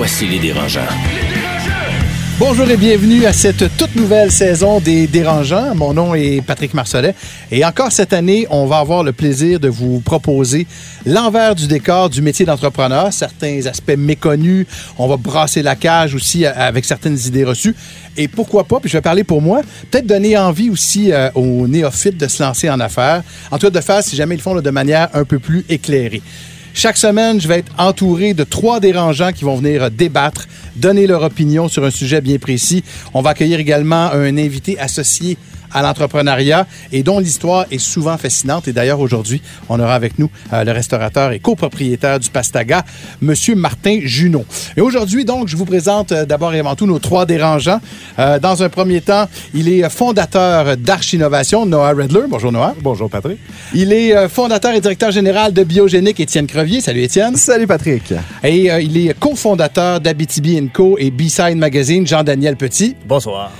Voici les dérangeants. Bonjour et bienvenue à cette toute nouvelle saison des Dérangeants. Mon nom est Patrick Marcelet et encore cette année, on va avoir le plaisir de vous proposer l'envers du décor du métier d'entrepreneur, certains aspects méconnus. On va brasser la cage aussi avec certaines idées reçues. Et pourquoi pas, puis je vais parler pour moi, peut-être donner envie aussi euh, aux néophytes de se lancer en affaires, en tout cas de faire si jamais ils le font de manière un peu plus éclairée. Chaque semaine, je vais être entouré de trois dérangeants qui vont venir débattre, donner leur opinion sur un sujet bien précis. On va accueillir également un invité associé à l'entrepreneuriat et dont l'histoire est souvent fascinante. Et d'ailleurs, aujourd'hui, on aura avec nous euh, le restaurateur et copropriétaire du Pastaga, Monsieur Martin Junot. Et aujourd'hui, donc, je vous présente euh, d'abord et avant tout nos trois dérangeants. Euh, dans un premier temps, il est fondateur d'Arch Innovation, Noah Redler. Bonjour Noah. Bonjour Patrick. Il est fondateur et directeur général de Biogénique, Étienne Crevier. Salut Étienne. Salut Patrick. Et il est cofondateur d'Abitibi Co et B-Side Magazine, Jean-Daniel Petit. Bonsoir.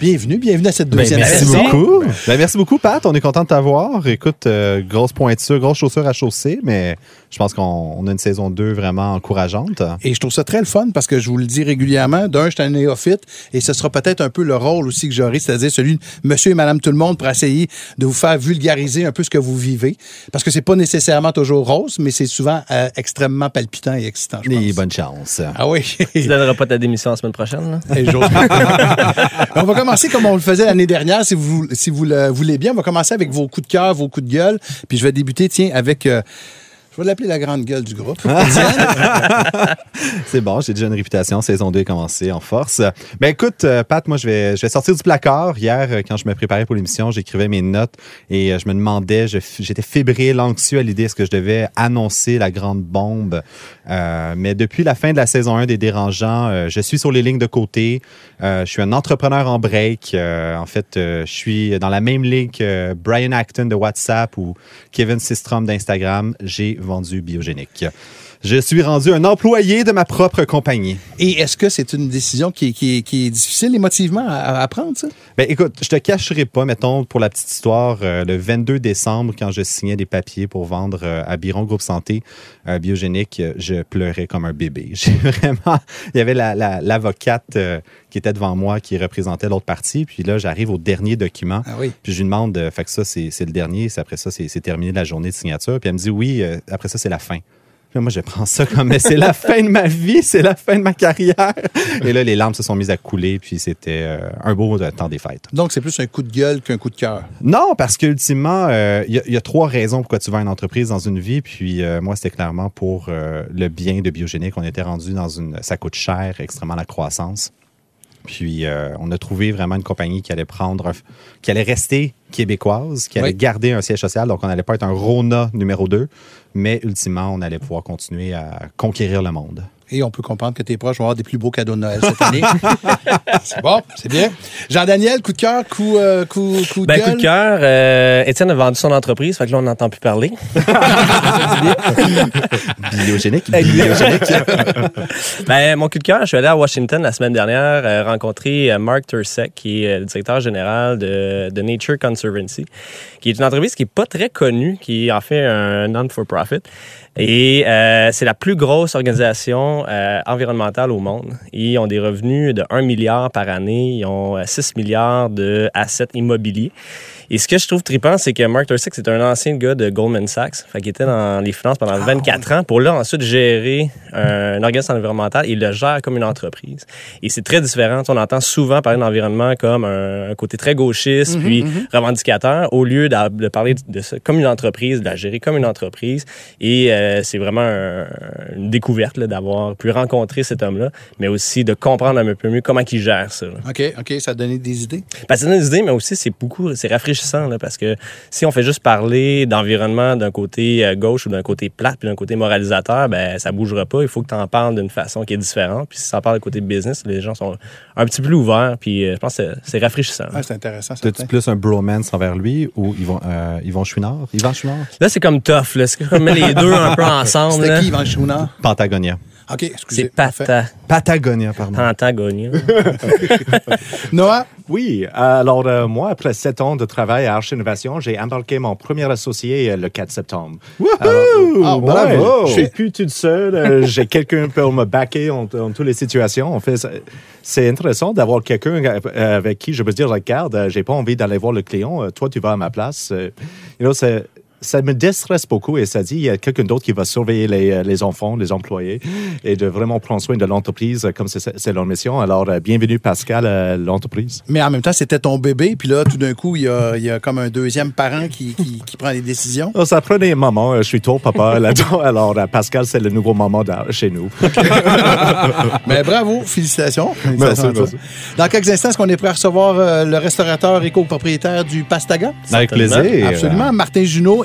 Bienvenue, bienvenue à cette ben, deuxième merci saison. Beaucoup. Ben, merci beaucoup, Pat. On est content de t'avoir. Écoute, euh, grosse pointure, grosse chaussure à chausser, mais je pense qu'on a une saison 2 vraiment encourageante. Et je trouve ça très le fun parce que je vous le dis régulièrement. D'un, je suis un néophyte et ce sera peut-être un peu le rôle aussi que j'aurai, c'est-à-dire celui de monsieur et madame tout le monde pour essayer de vous faire vulgariser un peu ce que vous vivez. Parce que c'est pas nécessairement toujours rose, mais c'est souvent euh, extrêmement palpitant et excitant. Je et bonne chance. Ah oui. tu donneras pas ta démission la semaine prochaine, là? on va commencer comme on le faisait l'année dernière, si vous, si vous le voulez bien. On va commencer avec vos coups de cœur, vos coups de gueule. Puis je vais débuter, tiens, avec. Euh, je vais l'appeler la grande gueule du groupe. c'est bon, j'ai déjà une réputation. Saison 2 est commencée en force. Ben écoute, euh, Pat, moi, je vais, je vais sortir du placard. Hier, euh, quand je me préparais pour l'émission, j'écrivais mes notes et euh, je me demandais, j'étais fébrile, anxieux à l'idée est-ce que je devais annoncer la grande bombe. mais depuis la fin de la saison 1 des Dérangeants, je suis sur les lignes de côté. je suis un entrepreneur en break. en fait, je suis dans la même ligne que Brian Acton de WhatsApp ou Kevin Systrom d'Instagram. J'ai vendu biogénique. Je suis rendu un employé de ma propre compagnie. Et est-ce que c'est une décision qui, est difficile émotivement à, prendre, ça? Ben, écoute, je te cacherai pas, mettons, pour la petite histoire, euh, le 22 décembre, quand je signais des papiers pour vendre euh, à Biron Groupe Santé euh, biogénique, je pleurais comme un bébé. J'ai vraiment... Il y avait l'avocate qui était devant moi, qui représentait l'autre partie. Puis là, j'arrive au dernier document. Ah oui. Puis je lui demande, fait que ça, c'est le dernier. Après ça, c'est terminé la journée de signature. Puis elle me dit, oui, après ça, c'est la fin moi, je prends ça comme, mais c'est la fin de ma vie, c'est la fin de ma carrière. Et là, les larmes se sont mises à couler, puis c'était euh, un beau temps des fêtes. Donc, c'est plus un coup de gueule qu'un coup de cœur. Non, parce qu'ultimement, euh, il y, a trois raisons pourquoi tu vas à une entreprise dans une vie. Puis euh, moi, c'était clairement pour le bien de Biogénique. On était rendu dans une... Ça coûte cher, extrêmement la croissance. Puis on a trouvé vraiment une compagnie qui allait prendre, qui allait rester québécoise, qui allait garder un siège social. Donc on n'allait pas être un Rona numéro 2, mais ultimement, on allait pouvoir continuer à conquérir le monde. Et on peut comprendre que tes proches vont avoir des plus beaux cadeaux de Noël cette année. c'est bon, c'est bien. Jean-Daniel, coup de cœur, coup, euh, coup, coup de ben, gueule? Coup de cœur, euh, Étienne a vendu son entreprise, fait que là, on n'entend plus parler. Biogénique. Biogénique. ben, mon coup de cœur, je suis allé à Washington la semaine dernière euh, rencontrer Mark Tursek, qui est le directeur général de, de, Nature Conservancy, qui est une entreprise qui n'est pas très connue, qui en fait un non-for-profit. Et euh, c'est la plus grosse organisation euh, environnementale au monde. Ils ont des revenus de 1 milliard par année. Ils ont 6 euh, milliards de assets immobiliers. Et ce que je trouve trippant, c'est que Mark Tursick, c'est un ancien gars de Goldman Sachs, fait, qui était dans les finances pendant 24 ah, ans, pour là ensuite gérer un, organisme environnemental. Il le gère comme une entreprise. Et c'est très différent. On entend souvent parler d'environnement comme un, côté très gauchiste, mhm, puis mhm. revendicateur, au lieu de, parler de ça comme une entreprise, de la gérer comme une entreprise. Et euh, c'est vraiment un- une découverte d'avoir pu rencontrer cet homme-là, mais aussi de comprendre un peu mieux comment il gère ça. là. OK, OK, ça a donné des idées. Parce que c'est une idée, mais aussi c'est beaucoup, c'est rafraîchissant là, parce que si on fait juste parler d'environnement d'un côté euh, gauche ou d'un côté plate puis d'un côté moralisateur, ben ça bougera pas. Il faut que tu en parles d'une façon qui est différente. Puis si tu en parles du côté business, les gens sont un petit peu plus ouverts. Puis euh, je pense que c'est- c'est rafraîchissant. Ouais, c'est intéressant. T'as-tu certain. plus un bromance envers lui ou Yvon, euh, Yvon Chouinard? Yvan Chouinard? Là, c'est comme tough. Là. C'est comme les deux un peu ensemble. C'était là? qui, Yvan Chouinard? Pentagonia. OK, excusez. C'est. Pata, Patagonia, pardon. Pentagonia. Noah? Oui, alors euh, moi, après sept ans de travail à Arch Innovation, j'ai embarqué mon premier associé euh, le 4 septembre. Alors, Ah, ouais, bravo! Je suis plus tout seul. euh, j'ai quelqu'un pour me backer en, en toutes les situations. En fait, c'est- intéressant d'avoir quelqu'un euh, avec qui je peux dire, regarde, euh, j'ai pas envie d'aller voir le client. euh, Toi, tu vas à ma place. Euh, you know, c'est- ça me déstresse beaucoup et ça dit il y a quelqu'un d'autre qui va surveiller les, euh, les enfants, les employés et de vraiment prendre soin de l'entreprise comme c'est c'est leur mission. Alors, euh, bienvenue Pascal à l'entreprise. Mais en même temps, c'était ton bébé, puis là, tout d'un coup, il y a, il y a comme un deuxième parent qui, qui, qui prend les décisions. Oh, ça prenait un moment. euh, Je suis trop papa là-dedans. Alors, Pascal, c'est le nouveau maman dans- chez nous. Mais bravo, félicitations. Merci, merci. Dans quelques instants, est-ce qu'on est prêt à recevoir le restaurateur et copropriétaire du Pastaga? Avec plaisir. Absolument, Martin Junot,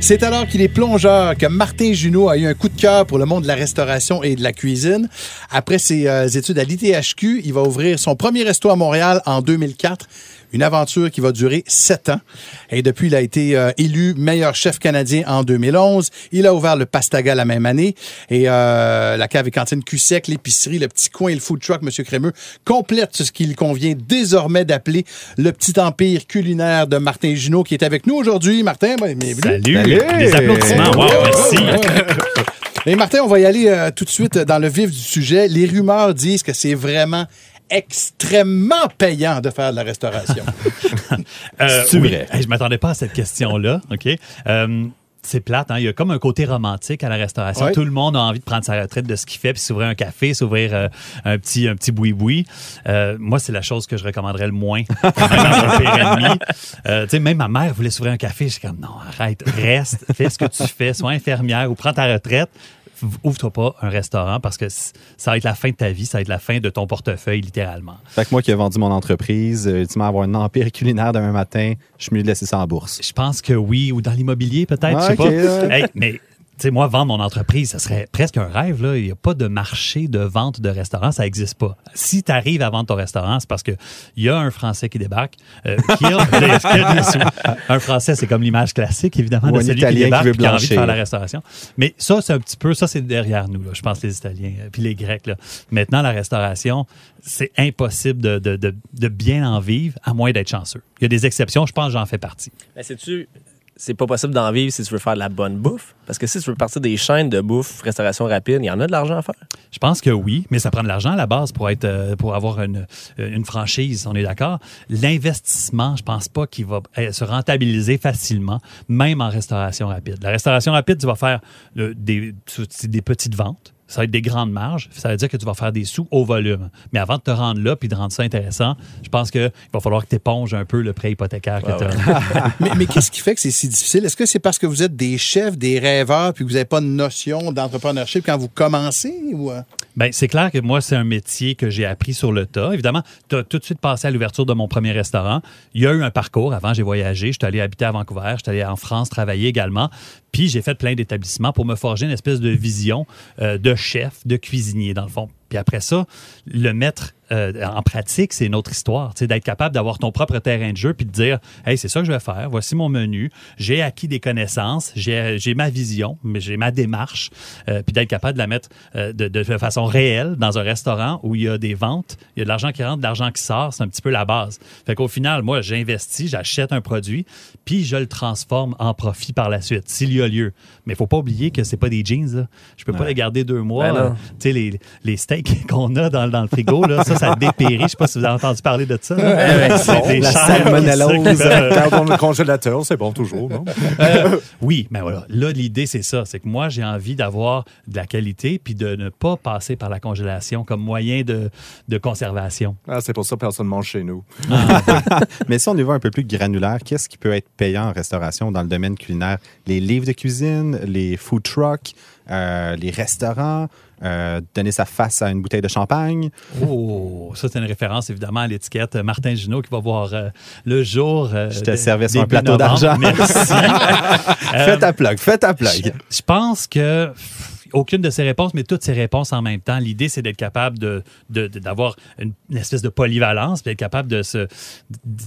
C'est alors qu'il est plongeur que Martin Junot a eu un coup de cœur pour le monde de la restauration et de la cuisine. Après ses euh, études à l'ITHQ, il va ouvrir son premier resto à Montréal en 2004. Une aventure qui va durer sept ans. Et depuis, il a été euh, élu meilleur chef canadien en 2011. Il a ouvert le Pastaga la même année. Et euh, la cave et cantine Q-Sec, l'épicerie, le petit coin et le food truck, Monsieur Crémeux, complète ce qu'il convient désormais d'appeler le petit empire culinaire de Martin Junot qui est avec nous aujourd'hui. Martin, bienvenue. Salut! Salut! Des applaudissements. Wow, merci. Martin, on va y aller euh, tout de suite dans le vif du sujet. Les rumeurs disent que c'est vraiment extrêmement payant de faire de la restauration. Euh, C'est oui. vrai. Hey, je m'attendais pas à cette question-là. OK? Euh, c'est plate, hein? il y a comme un côté romantique à la restauration. Tout le monde a envie de prendre sa retraite de ce qu'il fait, puis s'ouvrir un café, s'ouvrir euh, un petit un petit boui-boui. Euh, moi, c'est la chose que je recommanderais le moins. Même. Euh, même ma mère voulait s'ouvrir un café. Je suis comme, non, arrête, reste, fais ce que tu fais, sois infirmière ou prends ta retraite. Ouvre-toi pas un restaurant parce que ça va être la fin de ta vie, ça va être la fin de ton portefeuille, littéralement. Fait que moi qui ai vendu mon entreprise, euh, ultimement avoir un empire culinaire demain matin, je suis mieux de laisser ça en bourse. Je pense que oui, ou dans l'immobilier peut-être, Ah, je sais pas. ouais. Hey, mais sais, moi, vendre mon entreprise, ce serait presque un rêve. Là. Il n'y a pas de marché de vente de restaurant, ça n'existe pas. Si tu arrives à vendre ton restaurant, c'est parce qu'il y a un Français qui débarque, euh, qui, a. Un Français, c'est comme l'image classique, évidemment, Ou de un celui Italien qui qui débarque veut et qui a envie de faire blanchir. la restauration. Mais ça, c'est un petit peu, ça, c'est derrière nous, là, je pense, les Italiens, euh, puis les Grecs. Là. Maintenant, la restauration, c'est impossible de, de, de, de bien en vivre, à moins d'être chanceux. Il y a des exceptions, je pense que j'en fais partie. Mais sais-tu, c'est pas possible d'en vivre si tu veux faire de la bonne bouffe. Parce que si tu veux partir des chaînes de bouffe, restauration rapide, il y en a de l'argent à faire. Je pense que oui, mais ça prend de l'argent à la base pour être euh, pour avoir une, une franchise, on est d'accord. L'investissement, je pense pas qu'il va euh, se rentabiliser facilement, même en restauration rapide. La restauration rapide, tu vas faire euh, des, des petites ventes. Ça va être des grandes marges. Ça veut dire que tu vas faire des sous au volume. Mais avant de te rendre là puis de rendre ça intéressant, je pense qu'il va falloir que tu éponges un peu le prêt hypothécaire que tu as. mais mais qu'est-ce qui fait que c'est si difficile? Est-ce que c'est parce que vous êtes des chefs, des rêveurs, puis que vous n'avez pas de notion d'entrepreneurship quand vous commencez? Ou, euh? Ben, c'est clair que moi, c'est un métier que j'ai appris sur le tas. Évidemment, tu as tout de suite passé à l'ouverture de mon premier restaurant. Il y a eu un parcours. Avant, j'ai voyagé. Je suis allé habiter à Vancouver. Je suis allé en France travailler également. Puis, j'ai fait plein d'établissements pour me forger une espèce de vision euh, de chef, de cuisinier, dans le fond. Puis après ça, le mettre euh, en pratique, c'est une autre histoire. D'être capable d'avoir ton propre terrain de jeu puis de dire, hey, c'est ça que je vais faire. Voici mon menu. J'ai acquis des connaissances. J'ai ma vision, mais j'ai ma démarche. Euh, puis d'être capable de la mettre euh, de, de façon réelle dans un restaurant où il y a des ventes, il y a de l'argent qui rentre, de l'argent qui sort. C'est un petit peu la base. Fait qu'au final, moi, j'investis, j'achète un produit, puis je le transforme en profit par la suite, s'il y a lieu. Mais il faut pas oublier que c'est pas des jeans. Là. Je peux pas les garder deux mois. Ben non. Tu sais, les, les steaks qu'on a dans, dans le frigo, là, ça, ça dépérit. Je sais pas si vous avez entendu parler de ça. ouais, C'est des la salmonellose. euh, dans le congélateur, c'est bon toujours, non? euh, oui, mais voilà. Là, l'idée, c'est ça. C'est que moi, j'ai envie d'avoir de la qualité puis de ne pas passer par la congélation comme moyen de, de conservation. Ah, c'est pour ça que personne ne mange chez nous. Mais si on y va un peu plus granulaire, qu'est-ce qui peut être payant en restauration dans le domaine culinaire? Les livres de cuisine, les food trucks, euh, les restaurants, euh, donner sa face à une bouteille de champagne. Oh, ça, c'est une référence évidemment à l'étiquette Martin Junot qui va voir euh, le jour. euh, Je te servais sur un plateau d'argent. Merci. Fais ta plug, fais ta plug. Je pense que aucune de ces réponses, mais toutes ces réponses en même temps. L'idée, c'est d'être capable de, d'avoir une, une espèce de polyvalence, puis d'être capable de se,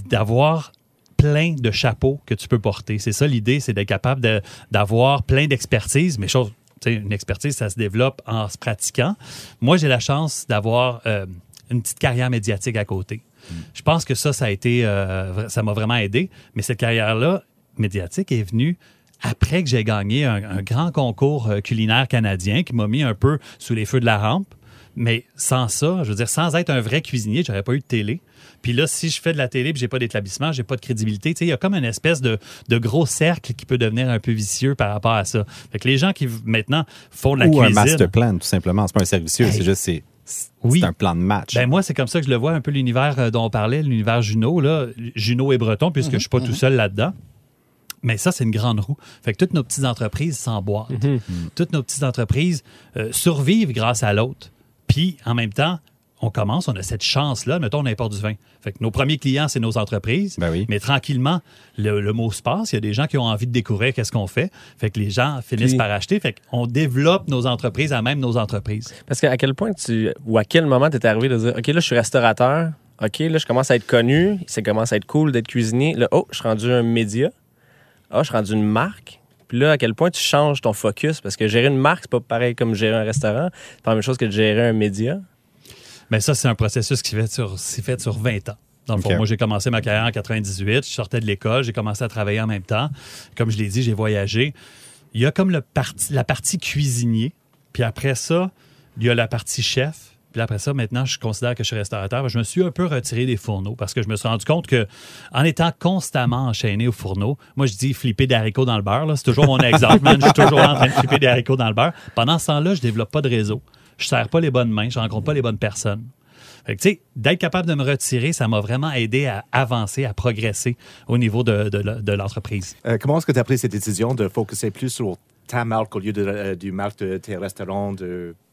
d'avoir plein de chapeaux que tu peux porter. C'est ça l'idée, c'est d'être capable d'avoir plein d'expertise, mais chose, une expertise, ça se développe en se pratiquant. Moi, j'ai la chance d'avoir euh, une petite carrière médiatique à côté. Je pense que ça, ça a été, euh, ça m'a vraiment aidé. Mais cette carrière-là médiatique est venue après que j'ai gagné un, un grand concours euh, culinaire canadien qui m'a mis un peu sous les feux de la rampe. Mais sans ça, je veux dire, sans être un vrai cuisinier, j'aurais pas eu de télé. Puis là, si je fais de la télé, puis j'ai pas d'établissement, j'ai pas de crédibilité, tu sais, il y a comme une espèce de, de gros cercle qui peut devenir un peu vicieux par rapport à ça. Fait que les gens qui maintenant font de la Ou un cuisine, master plan, tout simplement. C'est pas un servicieux, Hey. c'est juste c'est, un plan de match. Ben moi, c'est comme ça que je le vois, un peu l'univers euh, dont on parlait, l'univers Juno, là. Juno et Breton, puisque je suis pas tout seul là-dedans. Mais ça, c'est une grande roue. Fait que toutes nos petites entreprises s'emboîtent. Toutes nos petites entreprises euh, survivent grâce à l'autre. Puis, en même temps, on commence, on a cette chance-là. Mettons, on importe du vin. Fait que nos premiers clients, c'est nos entreprises. Ben oui. Mais tranquillement, le, le mot se passe. Il y a des gens qui ont envie de découvrir qu'est-ce qu'on fait. Fait que les gens finissent Puis- par acheter. Fait qu'on développe nos entreprises à même nos entreprises. Parce qu'à quel point tu. ou à quel moment tu es arrivé de dire OK, là, je suis restaurateur. OK, là, je commence à être connu. Ça commence à être cool d'être cuisinier. Là, oh, je suis rendu un média. Ah, je suis rendu une marque. Puis là, à quel point tu changes ton focus? Parce que gérer une marque, c'est pas pareil comme gérer un restaurant. C'est pas la même chose que de gérer un média. Mais ça, c'est un processus qui s'est fait sur, s'est fait sur 20 ans. Dans le fond, moi, j'ai commencé ma carrière en 98. Je sortais de l'école. J'ai commencé à travailler en même temps. Comme je l'ai dit, j'ai voyagé. Il y a comme le parti, la partie cuisinier. Puis après ça, il y a la partie chef. Puis après ça, maintenant, je considère que je suis restaurateur. Je me suis un peu retiré des fourneaux parce que je me suis rendu compte que en étant constamment enchaîné au fourneau, moi, je dis flipper des haricots dans le beurre. C'est toujours mon exemple, man. Je suis toujours en train de flipper des haricots dans le beurre. Pendant ce temps-là, je développe pas de réseau. Je serre pas les bonnes mains. Je rencontre pas les bonnes personnes. Fait que, d'être capable de me retirer, ça m'a vraiment aidé à avancer, à progresser au niveau de, l'entreprise. Euh, comment est-ce que tu as pris cette décision de focuser plus sur ta marque au lieu euh, du marque de tes restaurants,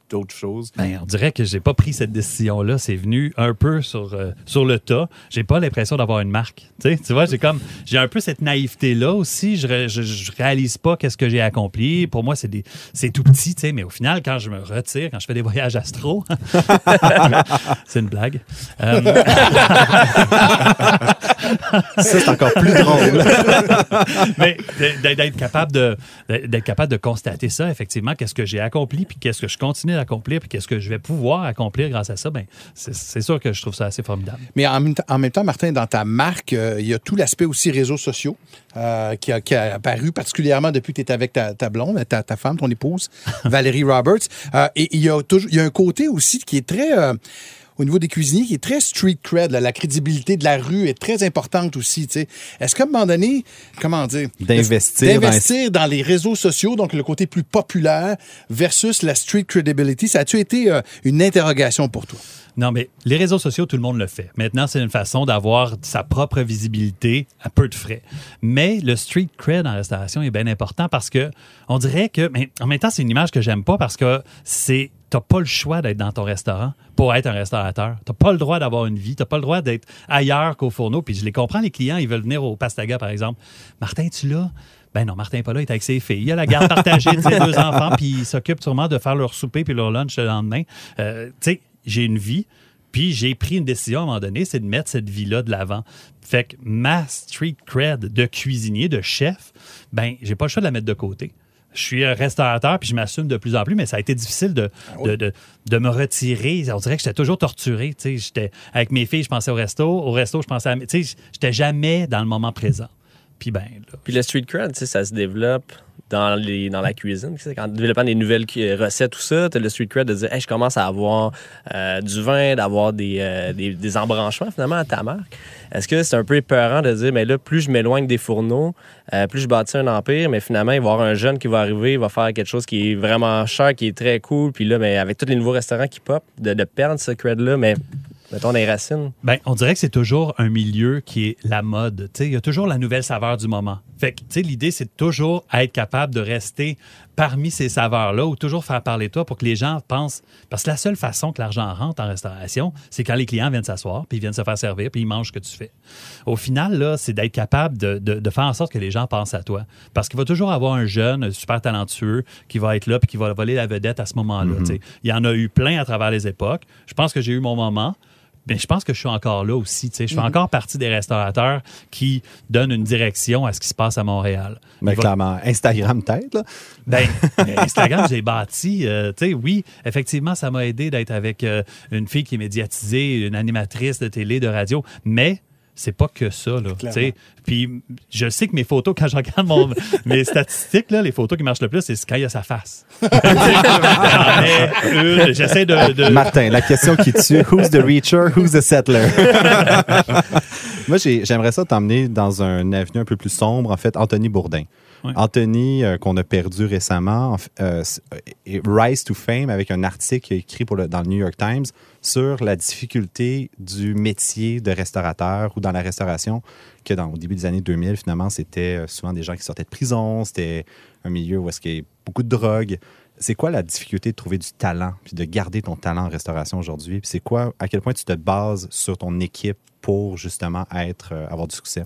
d'autres choses? Ben, on dirait que j'ai pas pris cette décision-là. C'est venu un peu sur, euh, sur le tas. J'ai pas l'impression d'avoir une marque. Tu vois, j'ai comme j'ai un peu cette naïveté-là aussi. Je, ré- je, je réalise pas qu'est-ce que j'ai accompli. Pour moi, c'est des c'est tout petit. Mais au final, quand je me retire, quand je fais des voyages astro, c'est une blague. Euh, Ça, c'est encore plus drôle. mais d'être d'être capable de d'être capable de constater ça effectivement qu'est-ce que j'ai accompli puis qu'est-ce que je continue d'accomplir puis qu'est-ce que je vais pouvoir accomplir grâce à ça ben c'est c'est sûr que je trouve ça assez formidable Mais en même, temps- en même temps, Martin, dans ta marque, euh, il y a tout l'aspect aussi réseaux sociaux euh, qui, a, qui a apparu particulièrement depuis que tu es avec ta, ta blonde, ta, ta femme, ton épouse, Valérie Roberts. Euh, et il y, a toujours, il y a un côté aussi qui est très... au niveau des cuisiniers, qui est très street cred, là, la crédibilité de la rue est très importante aussi. tu sais. Est-ce qu'à un moment donné, comment dire, D'investir dans- d'investir dans, les réseaux sociaux, donc le côté plus populaire versus la street credibility, ça a-tu été euh, une interrogation pour toi? Non, mais les réseaux sociaux, tout le monde le fait. Maintenant, c'est une façon d'avoir sa propre visibilité à peu de frais. Mais le street cred en restauration est bien important parce que on dirait que, mais en même temps, c'est une image que j'aime pas parce que c'est T'as pas le choix d'être dans ton restaurant pour être un restaurateur. T'as pas le droit d'avoir une vie. T'as pas le droit d'être ailleurs qu'au fourneau. Puis je les comprends, les clients, ils veulent venir au Pastaga, par exemple. Martin, tu là? Ben non, Martin n'est pas là, il est avec ses filles. Il a la garde partagée de ses deux enfants, puis il s'occupe sûrement de faire leur souper puis leur lunch le lendemain. Euh, tu sais, j'ai une vie, puis j'ai pris une décision à un moment donné, c'est de mettre cette vie-là de l'avant. Fait que ma street cred de cuisinier, de chef, ben j'ai pas le choix de la mettre de côté. Je suis un restaurateur, puis je m'assume de plus en plus, mais ça a été difficile de, de, de, de me retirer. On dirait que j'étais toujours torturé. J'étais avec mes filles, je pensais au resto. Au resto, je pensais à... J'étais jamais dans le moment présent. Puis ben, Puis le street cred, ça se développe dans, les, dans la cuisine. Quand développant des nouvelles cu- recettes, tout ça, tu as le street cred de dire hey, je commence à avoir euh, du vin, d'avoir des, euh, des, des embranchements finalement à ta marque. Est-ce que c'est un peu épeurant de dire mais là, plus je m'éloigne des fourneaux, euh, plus je bâtis un empire, mais finalement, il va y avoir un jeune qui va arriver, il va faire quelque chose qui est vraiment cher, qui est très cool. Puis là, mais avec tous les nouveaux restaurants qui pop, de, de perdre ce cred-là, mais mettons les racines. Ben, on dirait que c'est toujours un milieu qui est la mode. Tu sais, Il y a toujours la nouvelle saveur du moment. Fait que, tu sais, l'idée, c'est de toujours être capable de rester parmi ces saveurs-là ou toujours faire parler de toi pour que les gens pensent. Parce que la seule façon que l'argent rentre en restauration, c'est quand les clients viennent s'asseoir, puis ils viennent se faire servir, puis ils mangent ce que tu fais. Au final, là, c'est d'être capable de, de- de faire en sorte que les gens pensent à toi. Parce qu'il va toujours avoir un jeune super talentueux qui va être là, puis qui va voler la vedette à ce moment-là. tu sais. Il y en a eu plein à travers les époques. Je pense que j'ai eu mon moment. Mais je pense que je suis encore là aussi. tu sais. Je fais encore partie des restaurateurs qui donnent une direction à ce qui se passe à Montréal. Mais Il va- clairement, Instagram peut-être. là. ben, Instagram, j'ai bâti. euh, tu sais, oui, effectivement, ça m'a aidé d'être avec euh, une fille qui est médiatisée, une animatrice de télé, de radio, mais c'est pas que ça, là. tu sais. Puis je sais que mes photos, quand je regarde mon- mes statistiques, là, les photos qui marchent le plus, c'est quand il y a sa face. J'essaie de, de- Martin, la question qui tue, who's the reacher, who's the settler? Moi, j'ai- j'aimerais ça t'emmener dans un avenue un peu plus sombre, en fait, Anthony Bourdin. Anthony, euh, qu'on a perdu récemment, euh, euh, rise to fame avec un article écrit pour le- dans le New York Times sur la difficulté du métier de restaurateur ou dans la restauration, que dans, au début des années 2000, finalement, c'était euh, souvent des gens qui sortaient de prison, c'était un milieu où est-ce qu'il y a beaucoup de drogue. C'est quoi la difficulté de trouver du talent puis de garder ton talent en restauration aujourd'hui? Puis c'est quoi, à quel point tu te bases sur ton équipe pour justement être, euh, avoir du succès?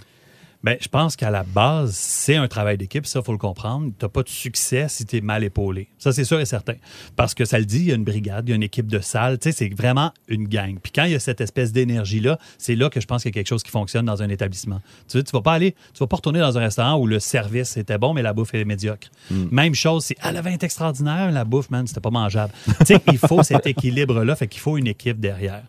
Ben, je pense qu'à la base, c'est un travail d'équipe, ça, il faut le comprendre. Tu n'as pas de succès si tu es mal épaulé. Ça, c'est sûr et certain. Parce que ça le dit, il y a une brigade, il y a une équipe de salle. Tu sais, c'est vraiment une gang. Puis quand il y a cette espèce d'énergie-là, c'est là que je pense qu'il y a quelque chose qui fonctionne dans un établissement. Tu sais, tu vas pas aller, tu vas pas retourner dans un restaurant où le service était bon, mais la bouffe est médiocre. Même chose, c'est, le vin est extraordinaire, la bouffe, man, c'était pas mangeable. tu sais, il faut cet équilibre-là, fait qu'il faut une équipe derrière.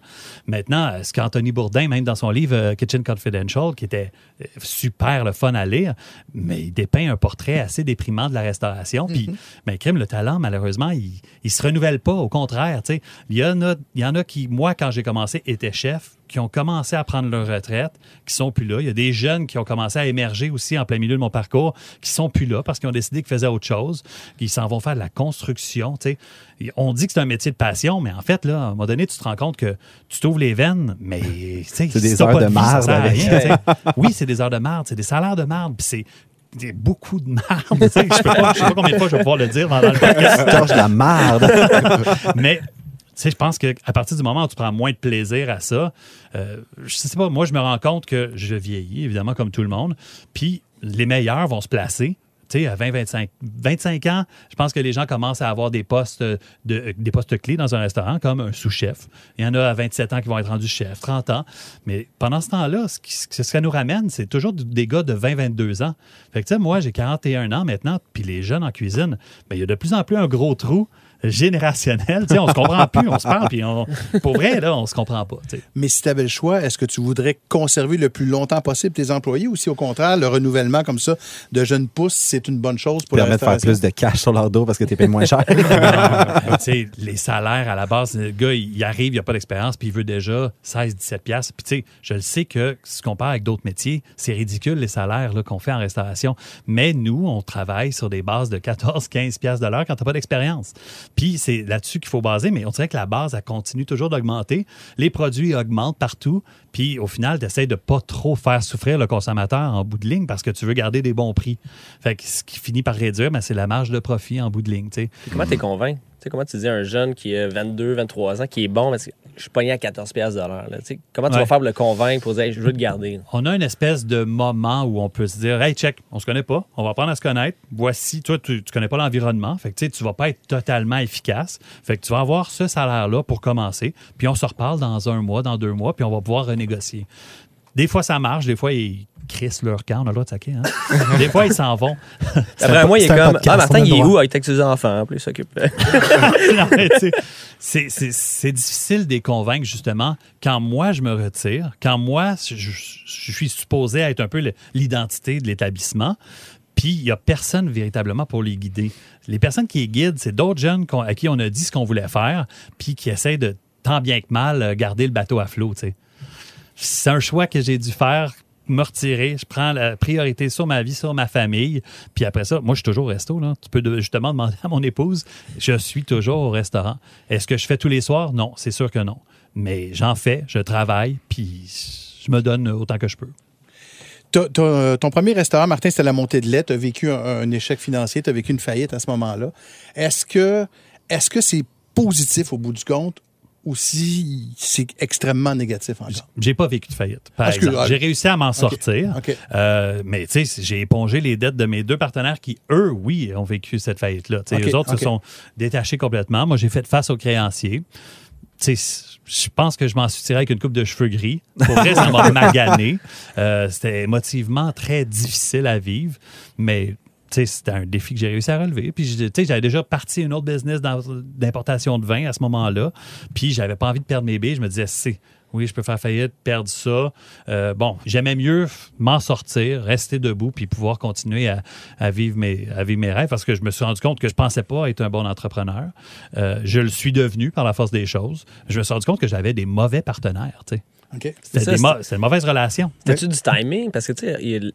Maintenant, euh, ce qu'Anthony Bourdin, même dans son livre euh, Kitchen Confidential, qui était euh, super le fun à lire, mais il dépeint un portrait assez déprimant de la restauration. Puis, ben, crime, le talent, malheureusement, il, il se renouvelle pas. Au contraire, tu sais, il y en a, il y en a qui, moi, quand j'ai commencé, étaient chefs, qui ont commencé à prendre leur retraite, qui sont plus là. Il y a des jeunes qui ont commencé à émerger aussi en plein milieu de mon parcours, qui sont plus là parce qu'ils ont décidé qu'ils faisaient autre chose, qu'ils s'en vont faire de la construction. tu sais. Et On dit que c'est un métier de passion, mais en fait, là, à un moment donné, tu te rends compte que tu t'ouvres les veines, mais C'est des si heures pas de vie, marde avec. rien, sais. oui, c'est des heures de marde, c'est des salaires de marde, puis c'est beaucoup de marde. Je je sais pas combien de fois je vais pouvoir le dire dans, le podcast. De la merde! Mais sais, je pense qu'à partir du moment où tu prends moins de plaisir à ça, euh, je sais pas, moi, je me rends compte que je vieillis, évidemment, comme tout le monde, puis les meilleurs vont se placer. Tu sais, à 20, 25, 25 ans, je pense que les gens commencent à avoir des postes, de, des postes clés dans un restaurant, comme un sous-chef. Il y en a à 27 ans qui vont être rendus chef, 30 ans. Mais pendant ce temps-là, ce, qui- ce que ça nous ramène, c'est toujours des gars de 20, 22 ans. Fait que, tu sais, moi, j'ai 41 ans maintenant, puis les jeunes en cuisine, ben, il y a de plus en plus un gros trou générationnel. Tu sais, on se comprend plus, on se parle, puis on, pour vrai, là, on se comprend pas. tu. Mais si tu avais le choix, est-ce que tu voudrais conserver le plus longtemps possible tes employés ou si au contraire, le renouvellement comme ça de jeunes pousses, c'est une bonne chose pour la Permet de faire plus de cash sur leur dos parce que t'es payé moins cher. Non, tu les salaires à la base, le gars, il arrive, il n'a pas d'expérience, puis il veut déjà 16-17 piastres. Puis tu sais, je le sais que si on compare avec d'autres métiers, c'est ridicule les salaires là, qu'on fait en restauration. Mais nous, on travaille sur des bases de 14-15 piastres de l'heure quand tu n'as pas d'expérience. Puis c'est là-dessus qu'il faut baser, mais on dirait que la base, elle continue toujours d'augmenter. Les produits augmentent partout. Puis au final, tu essaies de pas trop faire souffrir le consommateur en bout de ligne parce que tu veux garder des bons prix. Fait que ce qui finit par réduire, ben, c'est la marge de profit en bout de ligne. tu sais. Puis comment t'es convaincu? Sais, comment tu dis un jeune qui a 22, 23 ans, qui est bon, mais je suis pogné à 14 pièces de l'heure. Comment tu Ouais. vas faire pour le convaincre pour dire, Hey, je veux te garder? on a une espèce de moment où on peut se dire Hey, check, on se connaît pas, on va apprendre à se connaître. Voici, toi, tu, tu connais pas l'environnement. Fait que tu vas pas être totalement efficace. Fait que tu vas avoir ce salaire-là pour commencer. Puis on se reparle dans un mois, dans deux mois, puis on va pouvoir renégocier. Des fois, ça marche, des fois, il Chris leur camp, on a le droit de saquer. Hein? Des fois, ils s'en vont. Après moi, il est comme podcast, Ah, Martin, il est où? Avec ses enfants? Puis il s'occupe. C'est- difficile de les convaincre, justement, quand moi, je me retire, quand moi, je, je- je suis supposé être un peu l'identité de l'établissement, puis il n'y a personne véritablement pour les guider. Les personnes qui les guident, c'est d'autres jeunes à qui on a dit ce qu'on voulait faire, puis qui essayent de, tant bien que mal, euh, garder le bateau à flot. C'est un choix que j'ai dû faire me retirer, je prends la priorité sur ma vie, sur ma famille. Puis après ça, moi, je suis toujours au resto. Tu peux justement demander à mon épouse, je suis toujours au restaurant. Est-ce que je fais tous les soirs? Non, c'est sûr que non. Mais j'en fais, je travaille, puis je me donne autant que je peux. Euh, ton premier restaurant, Martin, c'était la montée de lait. Tu as vécu un, un échec financier, tu as vécu une faillite à ce moment-là. Est-ce que est-ce que c'est positif au bout du compte? Ou si c'est extrêmement négatif encore? J'ai pas vécu de faillite, par excuse- exemple. J'ai réussi à m'en sortir. Euh, mais tu sais, j'ai épongé les dettes de mes deux partenaires qui, eux, oui, ont vécu cette faillite-là. OK, Eux autres se sont détachés complètement. Moi, j'ai fait face aux créanciers. Tu sais, je pense que je m'en suis tiré avec une coupe de cheveux gris. Pour vrai, ça m'a magané. Euh, c'était émotivement très difficile à vivre, mais c'était un défi que j'ai réussi à relever. Puis, j'avais déjà parti une autre business d'importation de vin à ce moment-là. Puis, j'avais pas envie de perdre mes billes. Je me disais, c'est, oui, je peux faire faillite, perdre ça. Euh, bon, j'aimais mieux m'en sortir, rester debout, puis pouvoir continuer à, vivre mes, à vivre mes rêves parce que je me suis rendu compte que je pensais pas être un bon entrepreneur. Euh, je le suis devenu par la force des choses. Je me suis rendu compte que j'avais des mauvais partenaires, sais. OK. C'était une mauvaise relation. C'était-tu du timing? Parce que, tu sais, dire,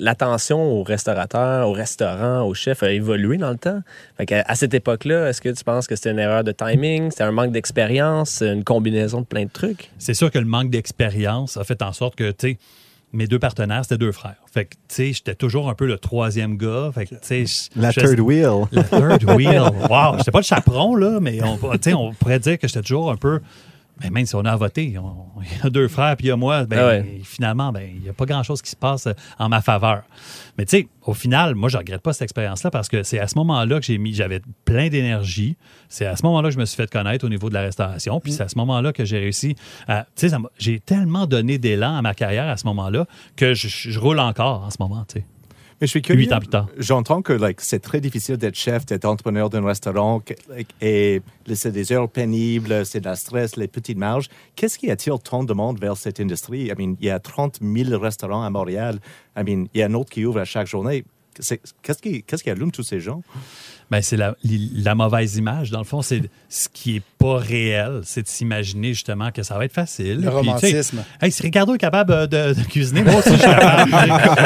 l'attention au restaurateur, au restaurant, au chef a évolué dans le temps. Fait qu'à- à cette époque-là, est-ce que tu penses que c'était une erreur de timing? C'était un manque d'expérience? Une combinaison de plein de trucs? C'est sûr que le manque d'expérience a fait en sorte que, tu sais, mes deux partenaires, c'était deux frères. Fait que, tu sais, j'étais toujours un peu le troisième gars. Fait que, tu sais, je- La third wheel. Le third wheel. Wow. J'étais pas le chaperon, là, mais on, tu sais, on pourrait dire que j'étais toujours un peu. Ben, même si on a on- il y a deux frères, puis il y a moi, ben, Ah ouais. finalement, ben, il n'y a pas grand-chose qui se passe euh, en ma faveur. Mais tu sais, au final, moi, je regrette pas cette expérience-là parce que c'est à ce moment-là que j'ai mis, j'avais plein d'énergie. C'est à ce moment-là que je me suis fait connaître au niveau de la restauration. Puis c'est à ce moment-là que j'ai réussi à. Tu sais, j'ai tellement donné d'élan à ma carrière à ce moment-là que je, je roule encore en ce moment, tu sais. Mais je suis curieux. Huit. J'entends que like, c'est très difficile d'être chef, d'être entrepreneur d'un restaurant que- like, et c'est des heures pénibles, c'est de la stress, les petites marges. Qu'est-ce qui attire tant de monde vers cette industrie? I mean, il y a 30 000 restaurants à Montréal. I mean, il y a un autre qui ouvre à chaque journée. Qu'est-ce qui, allume tous ces gens? Ben, c'est la, mauvaise image. Dans le fond, c'est ce qui est pas réel, c'est de s'imaginer justement que ça va être facile. Le Puis, romantisme. Hey, si Ricardo est capable euh, de, de cuisiner, moi aussi je suis capable.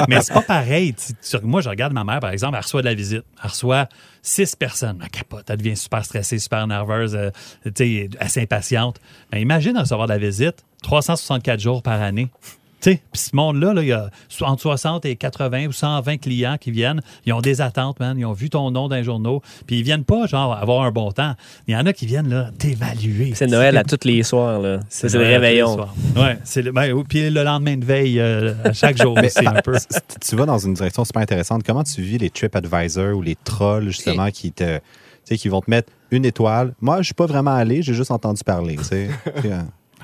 Mais c'est pas pareil. Moi, je regarde ma mère, par exemple, elle reçoit de la visite. Elle reçoit six personnes. Elle capote. Elle devient super stressée, super nerveuse, euh, tu sais, assez impatiente. Ben, imagine recevoir de la visite 364 jours par année. Tu sais, puis ce monde-là, là, il y a entre 60 et 80 ou 120 clients qui viennent. Ils ont des attentes, man. Ils ont vu ton nom dans les journaux. Puis ils viennent pas, genre, avoir un bon temps. Il y en a qui viennent, là, t'évaluer. C'est Noël à tous les soirs, là. C'est le réveillon. Ouais, c'est le, ben, puis le lendemain de veille, euh, à chaque jour aussi, un peu. tu vas dans une direction super intéressante. Comment tu vis les TripAdvisor ou les trolls, justement, qui te. Tu sais, qui vont te mettre une étoile? Moi, je suis pas vraiment allé, j'ai juste entendu parler.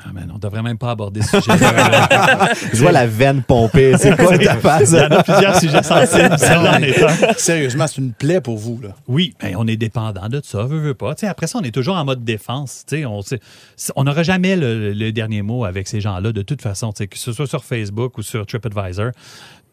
Ah, man, on devrait même pas aborder ce sujet. je vois la veine pomper. C'est quoi ta face? Il y en a plusieurs sujets sensibles. Sérieusement, c'est une plaie pour vous, là. Oui, ben, on est dépendant de ça, pas. Tu sais, après ça, on est toujours en mode défense. Tu sais, on n'aura jamais le, le dernier mot avec ces gens-là, de toute façon, tu sais, que ce soit sur Facebook ou sur TripAdvisor.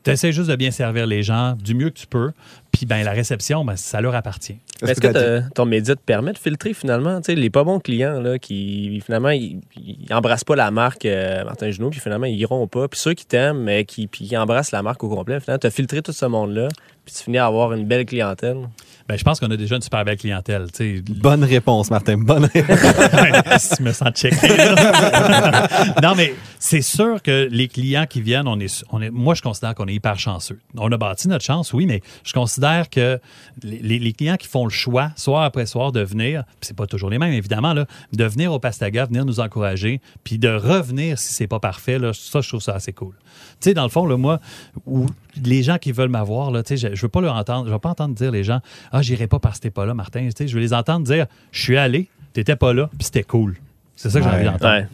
Tu essaies juste de bien servir les gens du mieux que tu peux. Puis ben, la réception, ben, ça leur appartient. Est-ce que ton média te permet de filtrer finalement? Tu sais, les pas bons clients là, qui finalement ils, ils embrassent pas la marque euh, Martin Junot puis finalement ils iront pas. Puis ceux qui t'aiment mais qui, puis qui embrassent la marque au complet finalement tu as filtré tout ce monde là puis tu finis à avoir une belle clientèle. Ben, je pense qu'on a déjà une super belle clientèle. Bonne réponse, Martin. Bonne réponse. si tu me sens checké. non, mais c'est sûr que les clients qui viennent, on est, on est, moi, je considère qu'on est hyper chanceux. On a bâti notre chance, oui, mais je considère que les, clients qui font le choix, soir après soir, de venir, puis c'est pas toujours les mêmes, évidemment, là, de venir au Pastaga, venir nous encourager, puis de revenir si c'est pas parfait, là, ça, je trouve ça assez cool. Tu sais, dans le fond, là, moi, où les gens qui veulent m'avoir, là, tu sais, je, veux pas leur entendre, je veux pas entendre dire les gens, ah, j'irai pas parce que t'es pas là, Martin. Tu sais, je veux les entendre dire, je suis allé, t'étais pas là, puis c'était cool. C'est ça que j'ai Ouais. envie d'entendre. Ouais.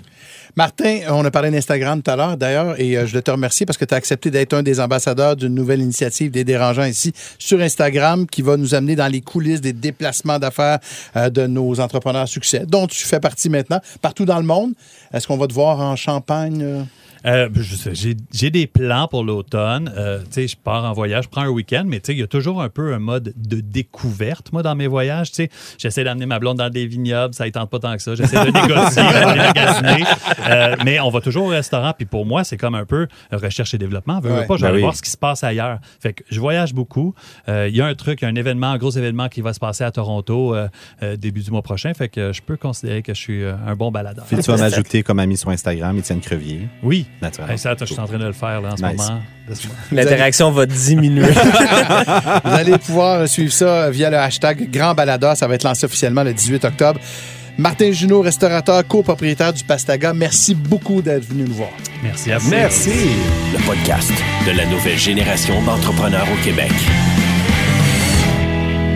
Martin, on a parlé d'Instagram tout à l'heure, d'ailleurs, et euh, je voulais te remercier parce que tu as accepté d'être un des ambassadeurs d'une nouvelle initiative des dérangeants ici sur Instagram qui va nous amener dans les coulisses des déplacements d'affaires euh, de nos entrepreneurs à succès, dont tu fais partie maintenant, partout dans le monde. Est-ce qu'on va te voir en Champagne? Euh? Sais, j'ai, des plans pour l'automne. Euh, je pars en voyage, je prends un week-end, mais il y a toujours un peu un mode de découverte, moi, dans mes voyages. J'essaie d'amener ma blonde dans des vignobles, ça ne tente pas tant que ça. J'essaie de négocier, magasiner. Euh, mais on va toujours au restaurant. Puis pour moi, c'est comme un peu recherche et développement. Veux, Ouais. pas, je vais Ben oui. voir ce qui se passe ailleurs. Fait que je voyage beaucoup. Il y a un truc, un événement, un gros événement qui va se passer à Toronto début du mois prochain. Fait que je peux considérer que je suis un bon baladeur. Puis tu vas m'ajouter comme ami sur Instagram, Étienne Crevier, Oui. Naturellement. Hey, ça, je suis en train de le faire là, en ce Nice. moment. L'interaction va diminuer. Vous allez pouvoir suivre ça via le hashtag Grand Balada. Ça va être lancé officiellement le 18 octobre. Martin Junot, restaurateur, copropriétaire du Pastaga, merci beaucoup d'être venu nous voir. Merci à vous. Merci. Le podcast de la nouvelle génération d'entrepreneurs au Québec.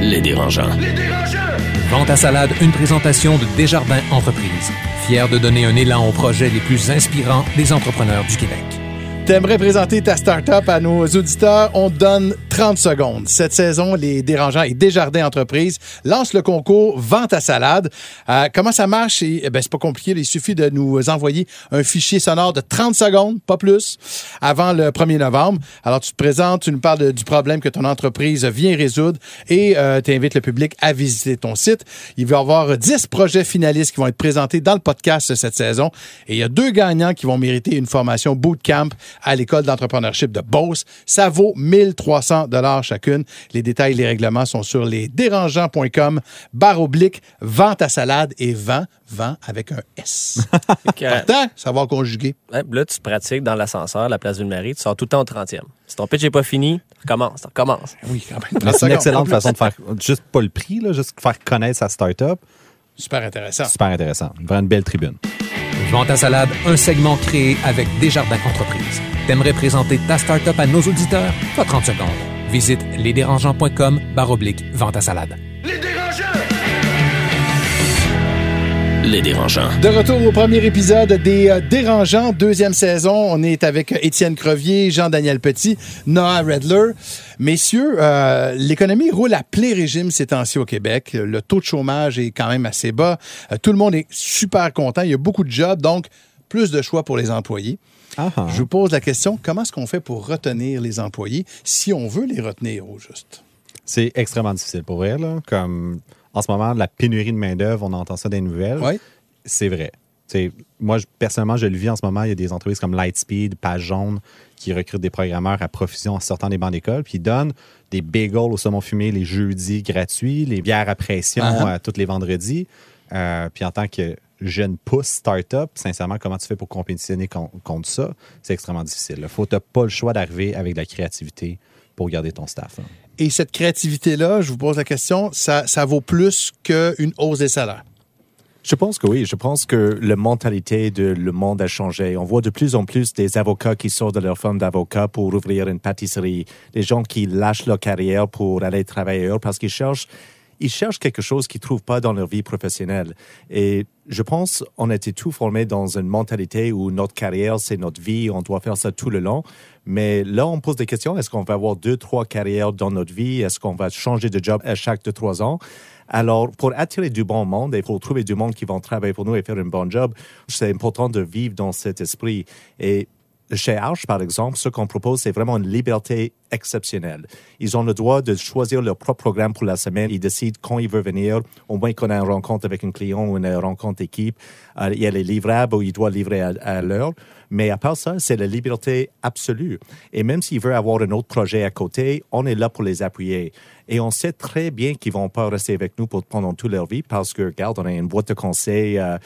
Les dérangeants. Vente à salade, une présentation de Desjardins Entreprises. Fier de donner un élan aux projets les plus inspirants des entrepreneurs du Québec. T'aimerais présenter ta start-up à nos auditeurs? On te donne 30 secondes. Cette saison, les dérangeants et Desjardins Entreprises lancent le concours Vente à salade. Euh, comment ça marche? Eh ben, c'est pas compliqué. Il suffit de nous envoyer un fichier sonore de 30 secondes, pas plus, avant le 1er novembre. Alors, tu te présentes, tu nous parles du problème que ton entreprise vient résoudre et tu invites le public à visiter ton site. Il va y avoir 10 projets finalistes qui vont être présentés dans le podcast cette saison. Et il y a deux gagnants qui vont mériter une formation bootcamp à l'école d'entrepreneurship de Beauce. Ça vaut 1300 dollars chacune. Les détails, les règlements sont sur lesdérangeants.com, barre oblique, vente à salade et vent, vent avec un S. Important, savoir conjuguer. ouais, là, tu pratiques dans l'ascenseur, la place Ville-Marie, tu sors tout le temps au 30e. Si ton pitch n'est pas fini, recommence, recommence. Oui, quand même. Mais 30 C'est une excellente pas façon de faire, juste pas le prix, là, juste faire connaître sa start-up. Super intéressant. Super intéressant. Vraiment une belle tribune. Vente à salade, un segment créé avec Desjardins Entreprises. T'aimerais présenter ta start-up à nos auditeurs? Pas 30 secondes. Visite lesdérangeants.com baroblique vente à salade. Les dérangeants. De retour au premier épisode des euh, Dérangeants, deuxième saison. On est avec Étienne Crevier, Jean-Daniel Petit, Noah Redler. Messieurs, euh, l'économie roule à plein régime ces temps-ci au Québec. Le taux de chômage est quand même assez bas. Euh, tout le monde est super content. Il y a beaucoup de jobs, donc plus de choix pour les employés. Ah, ah. Je vous pose la question, comment est-ce qu'on fait pour retenir les employés si on veut les retenir au juste? C'est extrêmement difficile pour elle. Là. Comme en ce moment, la pénurie de main-d'œuvre, on entend ça des nouvelles. Oui. C'est vrai. Moi, je- personnellement, je le vis en ce moment. Il y a des entreprises comme Lightspeed, Page Jaune, qui recrutent des programmeurs à profusion en sortant des bancs d'école, puis ils donnent des bagels au saumon fumé les jeudis gratuits, les bières à pression euh, tous les vendredis. Euh, puis en tant que jeune pousse start-up, sincèrement, comment tu fais pour compétitionner con- contre ça? C'est extrêmement difficile. Il faut t'as pas le choix d'arriver avec de la créativité pour garder ton staff. hein. Et cette créativité-là, je vous pose la question, ça, ça vaut plus qu'une hausse des salaires? Je pense que oui. Je pense que la mentalité de le monde a changé. On voit de plus en plus des avocats qui sortent de leur firme d'avocat pour ouvrir une pâtisserie. Des gens qui lâchent leur carrière pour aller travailler ailleurs parce qu'ils cherchent, ils cherchent quelque chose qu'ils trouvent pas dans leur vie professionnelle. Et je pense on a été tous formés dans une mentalité où notre carrière, c'est notre vie, on doit faire ça tout le long. Mais là, on pose des questions. Est-ce qu'on va avoir deux, trois carrières dans notre vie? Est-ce qu'on va changer de job à chaque deux, trois ans? Alors, pour attirer du bon monde et pour trouver du monde qui vont travailler pour nous et faire un bon job, c'est important de vivre dans cet esprit. Et chez Arch, par exemple, ce qu'on propose, c'est vraiment une liberté exceptionnelle. Ils ont le droit de choisir leur propre programme pour la semaine. Ils décident quand ils veulent venir, au moins qu'on a une rencontre avec un client ou une rencontre équipe. Euh, il y a les livrables où ils doivent livrer à, l'heure. Mais à part ça, c'est la liberté absolue. Et même s'ils veulent avoir un autre projet à côté, on est là pour les appuyer. Et on sait très bien qu'ils vont pas rester avec nous pendant toute leur vie parce que, regarde, on a une boîte de conseils, euh,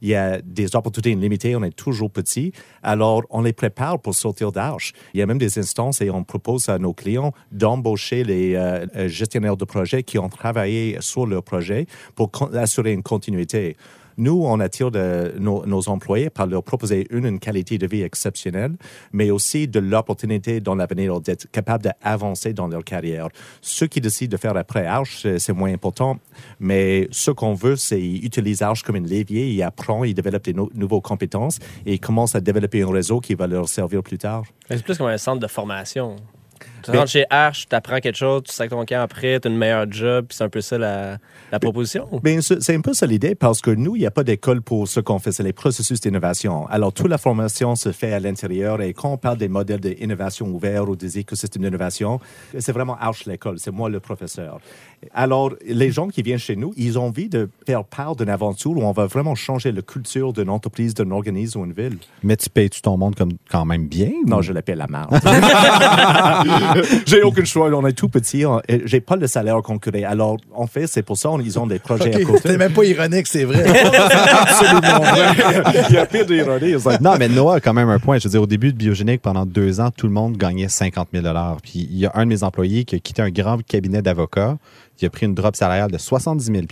il y a des opportunités limitées, on est toujours petit. Alors, on les prépare pour sortir d'Arche. Il y a même des instances et on propose à nos clients d'embaucher les euh, euh, gestionnaires de projets qui ont travaillé sur leur projet pour assurer une continuité. Nous, on attire nos, employés par leur proposer une, qualité de vie exceptionnelle, mais aussi de l'opportunité dans l'avenir d'être capable d'avancer dans leur carrière. Ceux qui décident de faire après Arch, c'est- moins important, mais ce qu'on veut, c'est utiliser Arch comme une levier, ils apprennent, ils développent des no- nouvelles compétences et ils commencent à développer un réseau qui va leur servir plus tard. C'est plus comme un centre de formation. Tu rentres chez Arch, tu apprends quelque chose, tu sacs ton camp après, tu as une meilleure job, puis c'est un peu ça la, la proposition. Bien, c'est c'est un peu ça l'idée parce que nous, il n'y a pas d'école pour ce qu'on fait, c'est les processus d'innovation. Alors, toute la formation se fait à l'intérieur et quand on parle des modèles d'innovation ouverts ou des écosystèmes d'innovation, c'est vraiment Arch l'école, c'est moi le professeur. Alors, les gens qui viennent chez nous, ils ont envie de faire part d'une aventure où on va vraiment changer la culture d'une entreprise, d'un organisme ou une ville. Mais tu payes-tu ton monde comme quand même bien? Non, je l'appelle la marde. J'ai aucun choix. On est tout petit. J'ai pas le salaire concurrent. Alors, en fait, c'est pour ça qu'ils ont des projets à OK, côté. C'était même pas ironique, c'est vrai. absolument vrai. Il y a pire d'ironie. Non, mais Noah a quand même un point. Je veux dire, au début de Biogénique, pendant deux ans, tout le monde gagnait 50 000 Puis il y a un de mes employés qui a quitté un grand cabinet d'avocats. Qui a pris une drop salariale de 70 000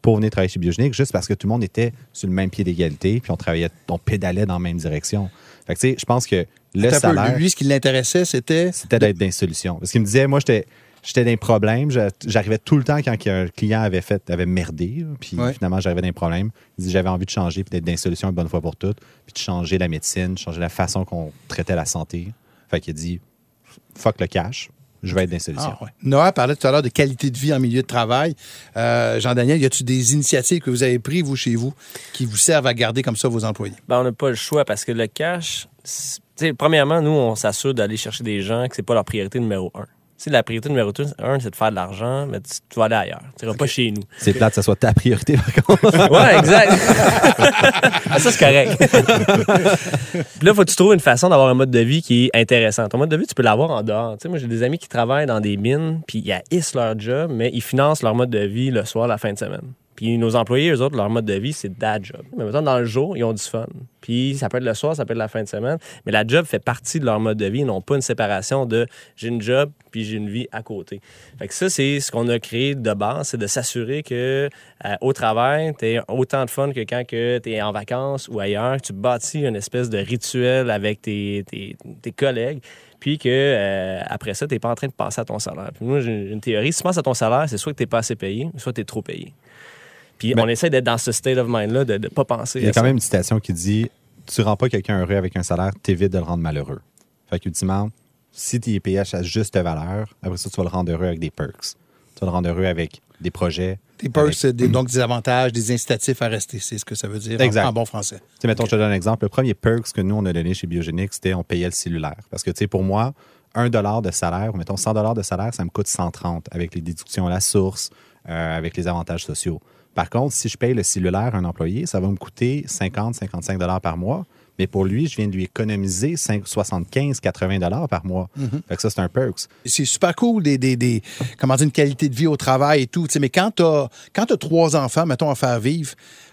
pour venir travailler chez Biogénique juste parce que tout le monde était sur le même pied d'égalité puis on travaillait, on pédalait dans la même direction. Fait que, tu sais, je pense que le Attends un peu, salaire, Lui, ce qui l'intéressait, c'était. c'était d'être dans les solutions. Parce qu'il me disait, moi, j'étais. J'étais dans. Je- J'arrivais tout le temps quand un client avait fait, avait merdé. Puis Ouais. finalement, j'arrivais dans les problèmes. Il dit j'avais envie de changer, puis d'être dans les solutions une bonne fois pour toutes, puis de changer la médecine, changer la façon qu'on traitait la santé. Fait qu'il a dit fuck le cash, je vais être dans. Ah, ouais. Noah parlait tout à l'heure de qualité de vie en milieu de travail. Euh, Jean-Daniel, y a-t-il des initiatives que vous avez prises, vous, chez vous, qui vous servent à garder comme ça vos employés? Ben, on n'a pas le choix parce que le cash, c'est- tu sais, premièrement, nous, on s'assure d'aller chercher des gens que c'est pas leur priorité numéro un. Sais, la priorité numéro un, c'est de faire de l'argent, mais tu, tu vas aller ailleurs. Tu iras pas chez nous. C'est plate que ce soit ta priorité, par contre. Ouais, exact. Ah, ça, c'est correct. Puis là, faut que tu trouves une façon d'avoir un mode de vie qui est intéressant. Ton mode de vie, tu peux l'avoir en dehors. Tu sais, moi, j'ai des amis qui travaillent dans des mines, puis ils haïssent leur job, mais ils financent leur mode de vie le soir, la fin de semaine. Nos employés, eux autres, leur mode de vie, c'est that job. Mais dans le jour, ils ont du fun. Puis ça peut être le soir, ça peut être la fin de semaine. Mais la job fait partie de leur mode de vie. Ils n'ont pas une séparation de j'ai une job, puis j'ai une vie à côté. Fait que ça, c'est ce qu'on a créé de base, c'est de s'assurer que euh, au travail, tu autant de fun que quand tu es en vacances ou ailleurs. Tu bâtis une espèce de rituel avec tes, tes- tes collègues. Puis que euh, après ça, tu n'es pas en train de penser à ton salaire. Puis moi, j'ai une théorie. Si tu penses à ton salaire, c'est soit que tu n'es pas assez payé, soit que tu es trop payé. Puis Ben- on essaie d'être dans ce state of mind-là, de ne pas penser Il y a à quand ça. même une citation qui dit Tu rends pas quelqu'un heureux avec un salaire, t'évites de le rendre malheureux. Fait qu'ultimement, si tu es payé à sa juste valeur, après ça, tu vas le rendre heureux avec des perks. Tu vas le rendre heureux avec des projets. Des perks, avec- c'est des- donc des avantages, des incitatifs à rester, c'est ce que ça veut dire en- Exact. En, bon français. Tu sais, mettons, je te donne un exemple. Le premier perks que nous, on a donné chez Biogénique, c'était on payait le cellulaire. Parce que, tu sais, pour moi, un dollar de salaire, ou mettons 100 dollars de salaire, ça me coûte 130 avec les déductions à la source, euh, avec les avantages sociaux. Par contre, si je paye le cellulaire à un employé, ça va me coûter 50, 55 dollars par mois. Mais pour lui, je viens de lui économiser 5 75, 80 dollars par mois. Fait que ça, c'est un perks. C'est super cool, des, des, des- comment dire, une qualité de vie au travail et tout. Mais quand tu as, quand t'as trois enfants, mettons, à faire vivre,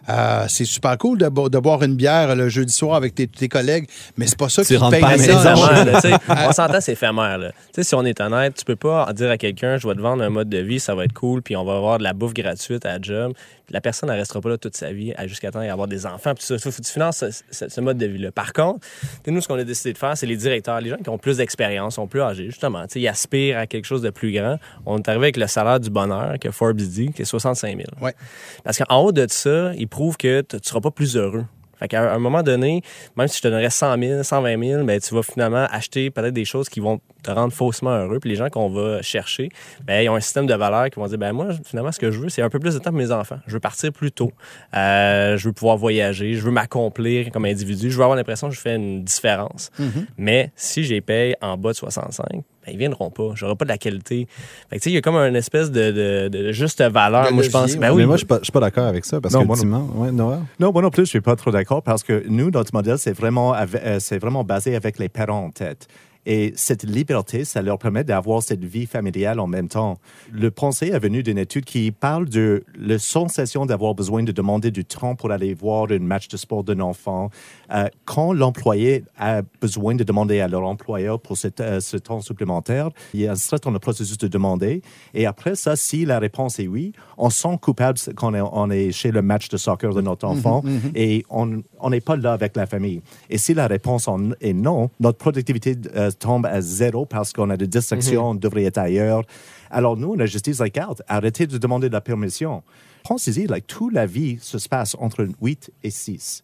euh, c'est super cool de, bo- de boire une bière le jeudi soir avec tes, tes collègues, mais c'est pas ça Tu qui paye pas sais. On s'entend, c'est éphémère. si on est honnête, tu peux pas dire à quelqu'un, je vais te vendre un mode de vie, ça va être cool, puis on va avoir de la bouffe gratuite à la job. La personne ne restera pas là toute sa vie jusqu'à temps d'avoir des enfants. Puis ça, faut que tu finances ce, ce- ce mode de vie-là. Par contre, nous, ce qu'on a décidé de faire, c'est les directeurs, les gens qui ont plus d'expérience, sont plus âgés, justement. Ils aspirent à quelque chose de plus grand. On est arrivé avec le salaire du bonheur que Forbes dit, qui est 65 000. Ouais. Parce qu'en haut de ça, ils que tu seras pas plus heureux. Fait qu'à un moment donné, même si je te donnerais 100 000, 120 000, ben, tu vas finalement acheter peut-être des choses qui vont te rendre faussement heureux. Puis les gens qu'on va chercher, ben, ils ont un système de valeurs qui vont dire, ben, moi, finalement, ce que je veux, c'est un peu plus de temps pour mes enfants. Je veux partir plus tôt. Euh, je veux pouvoir voyager. Je veux m'accomplir comme individu. Je veux avoir l'impression que je fais une différence. Mais si les paye en bas de 65, ben, ils viendront pas. J'aurai pas de la qualité. Fait que, tu sais, il y a comme une espèce de, de- de juste valeur. De moi, je pense. Ben oui, Mais moi, je suis pas, je suis pas d'accord avec ça parce Non, que, moi non. ouais, Noah, Non, moi non plus, je suis pas trop d'accord parce que nous, notre modèle, c'est vraiment, euh, c'est vraiment basé avec les parents en tête. Et cette liberté, ça leur permet d'avoir cette vie familiale en même temps. Le pensée est venu d'une étude qui parle de la sensation d'avoir besoin de demander du temps pour aller voir un match de sport d'un enfant. Euh, quand l'employé a besoin de demander à leur employeur pour euh, ce temps supplémentaire, il y a un certain processus de demander. Et après ça, si la réponse est oui, on sent coupable quand on est, chez le match de soccer de notre enfant et on on n'est pas là avec la famille. Et si la réponse est non, notre productivité euh, tombe à zéro parce qu'on a des distractions, on devrait être ailleurs. Alors nous, on a dit, regarde, arrêtez de demander de la permission. Pensez-y, like, toute la vie se passe entre 8 et 6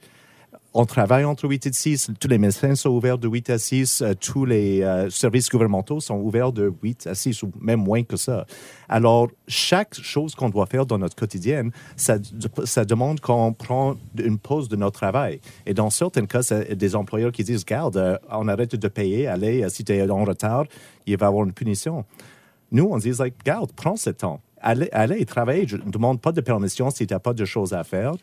on travaille entre 8 et 6. Tous les médecins sont ouverts de 8 à 6. euh, tous les euh, services gouvernementaux sont ouverts de 8 à 6 ou même moins que ça. Alors, chaque chose qu'on doit faire dans notre quotidien, ça, demande qu'on prend une pause de notre travail. Et dans certains cas, c'est des employeurs qui disent, garde, euh, on arrête de payer, allez, si tu es en retard, il va y avoir une punition. Nous, on dit, like, garde, prends ce temps. Allez, allez travailler. Je ne demande pas de permission si tu n'as pas de choses à faire.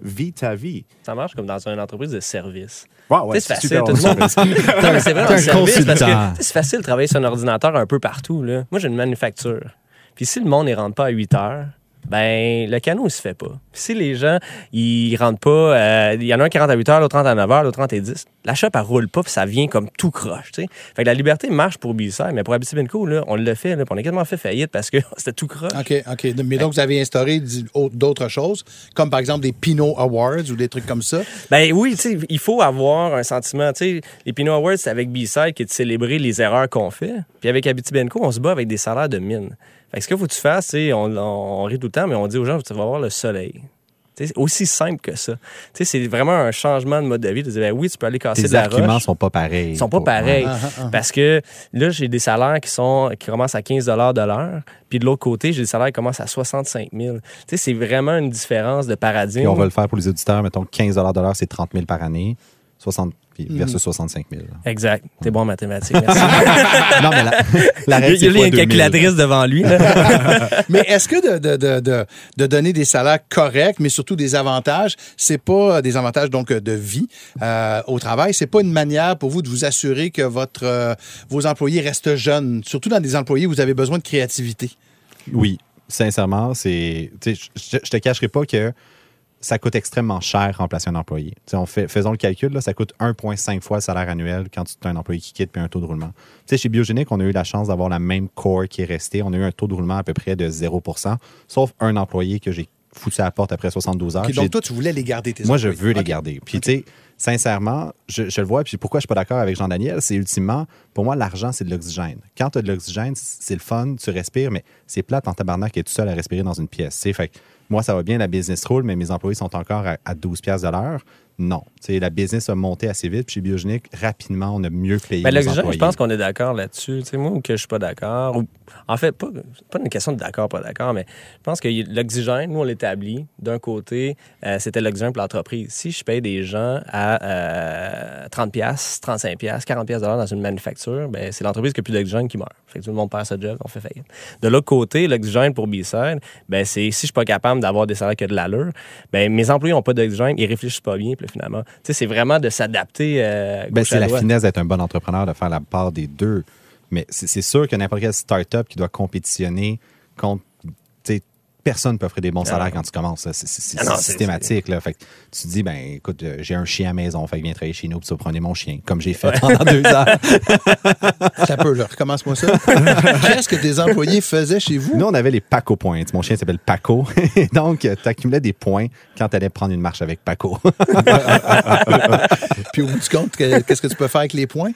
Vis ta vie. Ça marche comme dans une entreprise de service. Wow, ouais, c'est super facile. Tout le monde... c'est vrai, un service, parce que c'est facile de travailler sur un ordinateur un peu partout. Là. Moi, j'ai une manufacture. Puis si le monde ne rentre pas à 8 heures, ben le canot, il se fait pas. Si les gens, ils rentrent pas, euh, il y en a un qui rentre à 8 heures, l'autre rentre à 9 heures, l'autre rentre à 10, la shop, elle roule pas, puis ça vient comme tout croche, tu sais. Fait que la liberté marche pour B-Side, mais pour Abitibi-Co, là, on l'a fait, là, on a quasiment fait faillite parce que c'était tout croche. OK, OK. Mais donc, vous avez instauré d'autres choses, comme par exemple des Pinot Awards ou des trucs comme ça? Ben oui, tu sais, il faut avoir un sentiment. Tu sais, les Pinot Awards, c'est avec B-Side qui est de célébrer les erreurs qu'on fait. Puis avec Abitibi-Co, on se bat avec des salaires de mine. Fait que ce qu'il faut que tu fasses, sais, on, on, on rit tout le temps, mais on dit aux gens, tu vas voir le soleil. C'est aussi simple que ça. C'est vraiment un changement de mode de vie. De dire, ben oui, tu peux aller casser Tes de la arguments roche. sont pas pareils. Ils sont pas pareils. Ah, ah, ah. Parce que là, j'ai des salaires qui sont qui commencent à 15 de l'heure. Puis de l'autre côté, j'ai des salaires qui commencent à 65 000. Tu sais, c'est vraiment une différence de paradigme. Puis on va le faire pour les auditeurs. Mettons 15 de l'heure, c'est 30 000 par année. 60 Mm. versus 65 000. Exact. T'es bon en mathématiques. Merci. non, mais la, la Il y a une 2000. calculatrice devant lui. Mais est-ce que de, de, de, de, de donner des salaires corrects, mais surtout des avantages, c'est pas des avantages donc de vie euh, au travail, c'est pas une manière pour vous de vous assurer que votre euh, vos employés restent jeunes, surtout dans des employés où vous avez besoin de créativité? Oui, sincèrement, c'est. je te cacherai pas que ça coûte extrêmement cher remplacer un employé. On fait, faisons le calcul, là, ça coûte 1,5 fois le salaire annuel quand tu as un employé qui quitte puis un taux de roulement. Chez Biogénique, on a eu la chance d'avoir la même core qui est restée. On a eu un taux de roulement à peu près de 0% sauf un employé que j'ai foutu à la porte après 72 heures. Ok, J'ai donc toi, tu voulais les garder tes Moi, je veux les garder. Puis, tu sais, sincèrement, je, je le vois. Puis, pourquoi je suis pas d'accord avec Jean-Daniel, c'est ultimement, pour moi, l'argent, c'est de l'oxygène. Quand tu as de l'oxygène, c'est le fun, tu respires, mais c'est plate en tabarnak d'être tout seul à respirer dans une pièce. Fait que moi, ça va bien, la business roule, mais mes employés sont encore à, à 12 piastres de l'heure. Non. Tu sais, la business a monté assez vite. Puis, chez Biogénique, rapidement, on a mieux payé Ben, nos l'oxygène, employés. je pense qu'on est d'accord là-dessus. Tu sais, moi, ou que je suis pas d'accord. En fait, pas, pas une question de d'accord, pas d'accord, mais je pense que l'oxygène, nous, on l'établit. D'un côté, euh, c'était l'oxygène pour l'entreprise. Si je paye des gens à euh, 30 pièces, 35 pièces, 40 pièces dans une manufacture, ben, c'est l'entreprise qui a plus d'oxygène qui meurt. Fait que tout le monde perd sa job, on fait faillite. De l'autre côté, l'oxygène pour B-Side, ben, c'est si je suis pas capable d'avoir des salaires qui ont de l'allure, ben, mes employés n'ont pas d'oxygène, ils réfléchissent pas bien, puis finalement. C'est vraiment de s'adapter. Euh, Ben, c'est la finesse d'être un bon entrepreneur, de faire la part des deux. Mais c'est c'est sûr que n'importe quelle start-up qui doit compétitionner contre. Personne ne peut offrir des bons salaires non. quand tu commences. C'est Ah c'est- systématique. Là. Fait que tu te dis, ben écoute, euh, j'ai un chien à maison, fait que viens travailler chez nous, puis tu vas prendre mon chien, comme j'ai fait pendant deux ans. Ça peut, là. Recommence-moi ça. Qu'est-ce que tes employés faisaient chez vous? Nous, on avait les Paco Points. Mon chien s'appelle Paco. Donc, tu accumulais des points quand tu allais prendre une marche avec Paco. Puis au bout du compte, que- qu'est-ce que tu peux faire avec les points?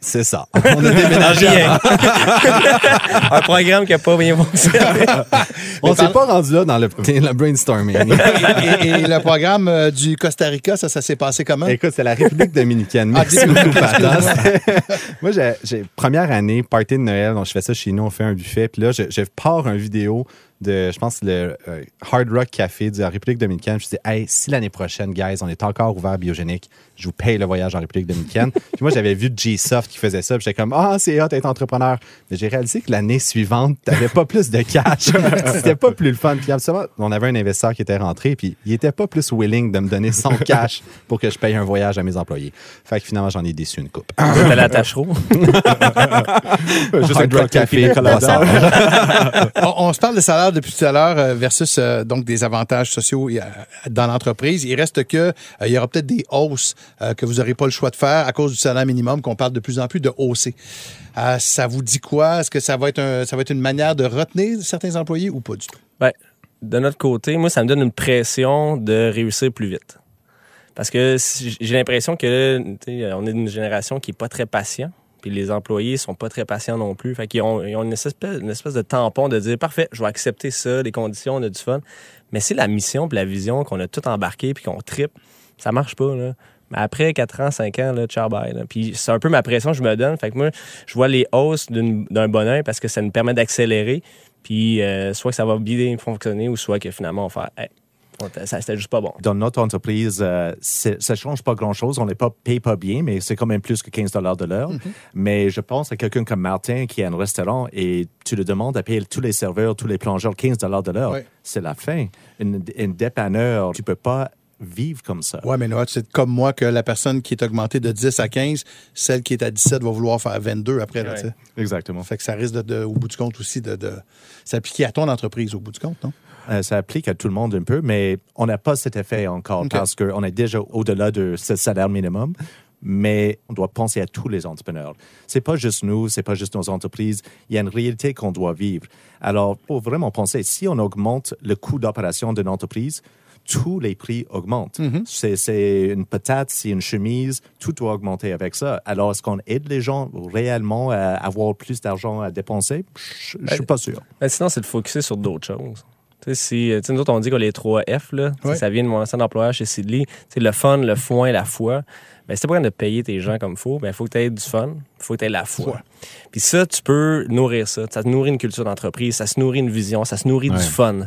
C'est ça. On a déménagé. Un programme qui n'a pas bien fonctionné. On s'est pas rendu là dans le, le brainstorming. Et, et le programme euh, du Costa Rica, ça, ça s'est passé comment? Écoute, c'est la République dominicaine. Ah, Merci beaucoup. Hein, c'est- Moi, j'ai, j'ai- première année, party de Noël, donc je fais ça chez nous, on fait un buffet, puis là, je, je pars un vidéo de, je pense, le euh, Hard Rock Café de la République dominicaine. Je me suis dit, hey, si l'année prochaine, guys, on est encore ouvert biogénique, je vous paye le voyage en République dominicaine. puis moi, j'avais vu G-Soft qui faisait ça. Puis j'étais comme, ah, c'est hot d'être entrepreneur. Mais j'ai réalisé que l'année suivante, t'avais pas plus de cash. C'était pas plus le fun. Puis absolument, on avait un investisseur qui était rentré, puis il était pas plus willing de me donner son cash pour que je paye un voyage à mes employés. Fait que finalement, j'en ai déçu une coupe. T'as la tachereau? Juste un Hard Rock café. On, on se parle de salaire depuis tout à l'heure euh, versus euh, donc des avantages sociaux dans l'entreprise. Il reste que euh, il y aura peut-être des hausses que vous n'aurez pas le choix de faire à cause du salaire minimum qu'on parle de plus en plus de hausser. Ça vous dit quoi? Est-ce que ça va être un- ça va être une manière de retenir certains employés ou pas du tout? Ben, de notre côté, moi, ça me donne une pression de réussir plus vite. Parce que j'ai l'impression que on est d'une génération qui est pas très patient. Puis les employés sont pas très patients non plus. Fait qu'ils ont, ils ont une, espèce, une de tampon de dire parfait, je vais accepter ça, les conditions, on a du fun. Mais c'est la mission puis la vision qu'on a tout embarqué puis qu'on tripe. Ça marche pas, là. Mais après 4 ans, 5 ans, là, bye. là. Puis c'est un peu ma pression que je me donne. Fait que moi, je vois les hausses d'un bon oeil parce que ça nous permet d'accélérer. Puis euh, soit que ça va bien fonctionner ou soit que finalement on va faire c'était juste pas bon. Dans notre entreprise, euh, ça change pas grand-chose. On n'est pas payé pas bien, mais c'est quand même plus que 15 de l'heure. Mais je pense à quelqu'un comme Martin qui a un restaurant et tu le demandes à payer tous les serveurs, tous les plongeurs 15 de l'heure. C'est la fin. Une, une dépanneur, tu peux pas vivre comme ça. Ouais, mais Noah, c'est comme moi que la personne qui est augmentée de 10 à 15, celle qui est à 17 va vouloir faire 22 après. Là, Ouais. tu sais. Exactement. Fait que ça risque de, de- au bout du compte aussi de, de s'appliquer à ton entreprise au bout du compte, non? Euh, ça applique à tout le monde un peu, mais on n'a pas cet effet encore parce qu'on est déjà au-delà de ce salaire minimum. Mais on doit penser à tous les entrepreneurs. C'est pas juste nous, c'est pas juste nos entreprises. Il y a une réalité qu'on doit vivre. Alors, pour vraiment penser, si on augmente le coût d'opération d'une entreprise, tous les prix augmentent. C'est- C'est une patate, c'est une chemise, tout doit augmenter avec ça. Alors, est-ce qu'on aide les gens réellement à avoir plus d'argent à dépenser? Je je suis pas sûr. Ben, sinon, c'est de focuser sur d'autres choses. Si, sais, nous autres, on dit qu'on a les trois F, là, Ouais. ça vient de mon ancien employeur chez Sidley. Le fun, le foin, la foi. Ben, si t'es pas de payer tes gens comme il faut, ben, il faut que tu aies du fun, il faut que tu aies la foi. Puis ça, tu peux nourrir ça. Ça te nourrit une culture d'entreprise, ça se nourrit une vision, ça se nourrit Ouais. du fun.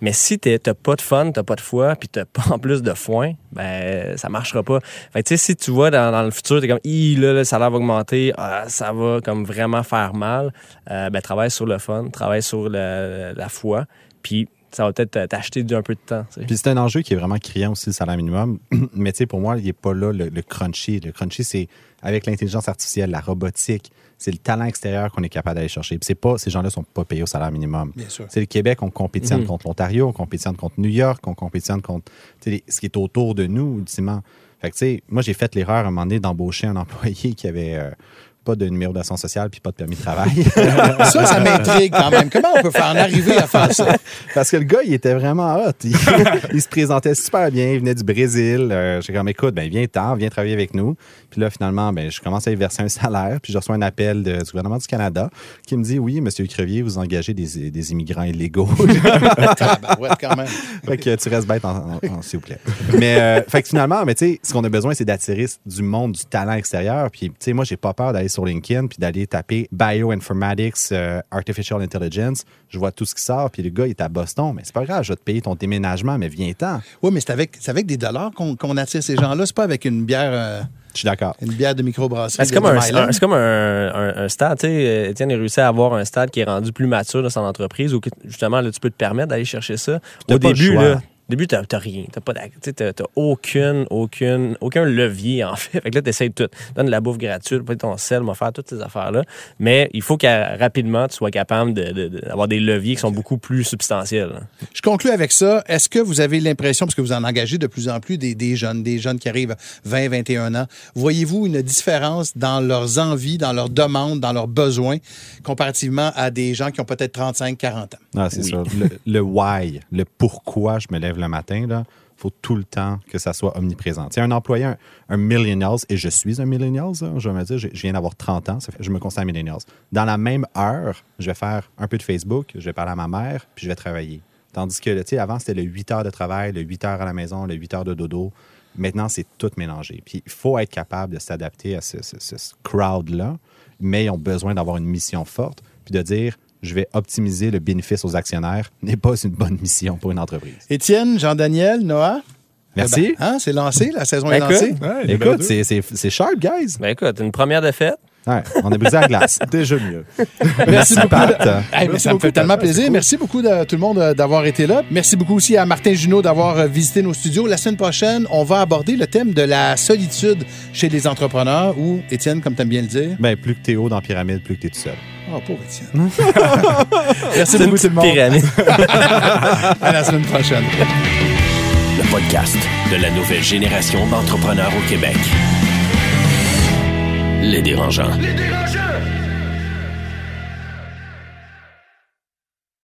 Mais si t'es- t'as pas de fun, t'as pas de foi, puis t'as pas en plus de foin, ben ça marchera pas. Fait tu sais, si tu vois dans, dans le futur, t'es comme, Hi, là, le salaire va augmenter, ah, ça va comme vraiment faire mal, euh, ben travaille sur le fun, travaille sur le- la foi, puis ça va peut-être t'acheter un peu de temps. tu sais. Puis c'est un enjeu qui est vraiment criant aussi, le salaire minimum. Mais tu sais, pour moi, il n'est pas là le, le crunchy. Le crunchy, c'est avec l'intelligence artificielle, la robotique, c'est le talent extérieur qu'on est capable d'aller chercher. Puis c'est pas, ces gens-là sont pas payés au salaire minimum. Bien sûr. C'est le Québec, on compétitionne Mhm. contre l'Ontario, on compétitionne contre New York, on compétitionne contre tu sais, les- ce qui est autour de nous, ultimement. Fait que, tu sais, moi, j'ai fait l'erreur à un moment donné d'embaucher un employé qui avait euh, pas de numéro d'assurance sociale puis pas de permis de travail. Ça, ça m'intrigue quand même. Comment on peut faire en arriver à faire ça? Parce que le gars, il était vraiment hot. Il, il se présentait super bien. Il venait du Brésil. Euh, J'ai comme, écoute, ben, viens-t'en, viens travailler avec nous. Puis là, finalement, ben, je commence à lui verser un salaire. Puis je reçois un appel de- du gouvernement du Canada qui me dit, oui, monsieur Crevier, vous engagez des, des immigrants illégaux. Quand même. fait que tu restes bête, s'il vous plaît. Mais, euh, fait que finalement, mais ce qu'on a besoin, c'est d'attirer du monde, du talent extérieur. Puis, tu sais, moi, j'ai pas peur d'aller sur LinkedIn puis d'aller taper Bioinformatics, euh, Artificial Intelligence. Je vois tout ce qui sort. Puis le gars, il est à Boston. Mais c'est pas grave, je vais te payer ton déménagement, mais viens-t'en. Oui, mais c'est avec, c'est avec des dollars qu'on qu'on attire ces gens-là. C'est pas avec une bière, euh, Je suis d'accord. une bière de microbrasserie. C'est comme, un, c'est comme un, un- un stade. Tu sais, Étienne a réussi à avoir un stade qui est rendu plus mature dans son entreprise où que, justement, là, tu peux te permettre d'aller chercher ça. t'as Au pas le début, choix. là, au début, t'as rien. T'as pas t'as- t'as aucune, aucune, aucun levier, en fait. Fait que là, t'essayes tout. Donne de la bouffe gratuite, paye ton sel, m'a faire toutes ces affaires-là. Mais il faut que rapidement, tu sois capable de- de- de- d'avoir des leviers qui sont beaucoup plus substantiels. là. Je conclue avec ça. Est-ce que vous avez l'impression, parce que vous en engagez de plus en plus des, des jeunes, des jeunes qui arrivent à 20, 21 ans, voyez-vous une différence dans leurs envies, dans leurs demandes, dans leurs besoins, comparativement à des gens qui ont peut-être 35, 40 ans? Ah, c'est Oui. ça. Le, le why, le pourquoi je me lève le matin, là, faut tout le temps que ça soit omniprésent. Tu un employé, un, un et je suis un millennials, hein, je me dire, je, je viens d'avoir 30 ans, je me considère millennials. Dans la même heure, je vais faire un peu de Facebook, je vais parler à ma mère, puis je vais travailler. Tandis que, tu sais, avant, c'était le 8 heures de travail, le 8 heures à la maison, le 8 heures de dodo. Maintenant, c'est tout mélangé. Puis il faut être capable de s'adapter à ce crowd-là, mais ils ont besoin d'avoir une mission forte, puis de dire, je vais optimiser le bénéfice aux actionnaires n'est pas une bonne mission pour une entreprise. Étienne, Jean-Daniel, Noah? Merci. Eh ben, hein, c'est lancé, la saison est Écoute. lancée. Ouais, Écoute, c'est- c'est c'est sharp, guys. Ben écoute, une première défaite. Ouais, on a brisé la glace. déjà mieux. Merci beaucoup. Pat. Hey, mais ça me fait tellement plaisir. Merci beaucoup de tout le monde euh, d'avoir été là. Merci beaucoup aussi à Martin Junot d'avoir euh, visité nos studios. La semaine prochaine, on va aborder le thème de la solitude chez les entrepreneurs ou, Étienne, comme tu aimes bien le dire. Ben, plus que t'es haut dans la pyramide, plus que t'es tout seul. Oh, pauvre Étienne. Merci beaucoup tout le petite monde. pyramide. À la semaine prochaine. Le podcast de la nouvelle génération d'entrepreneurs au Québec. Les dérangeants. Les dérangeants!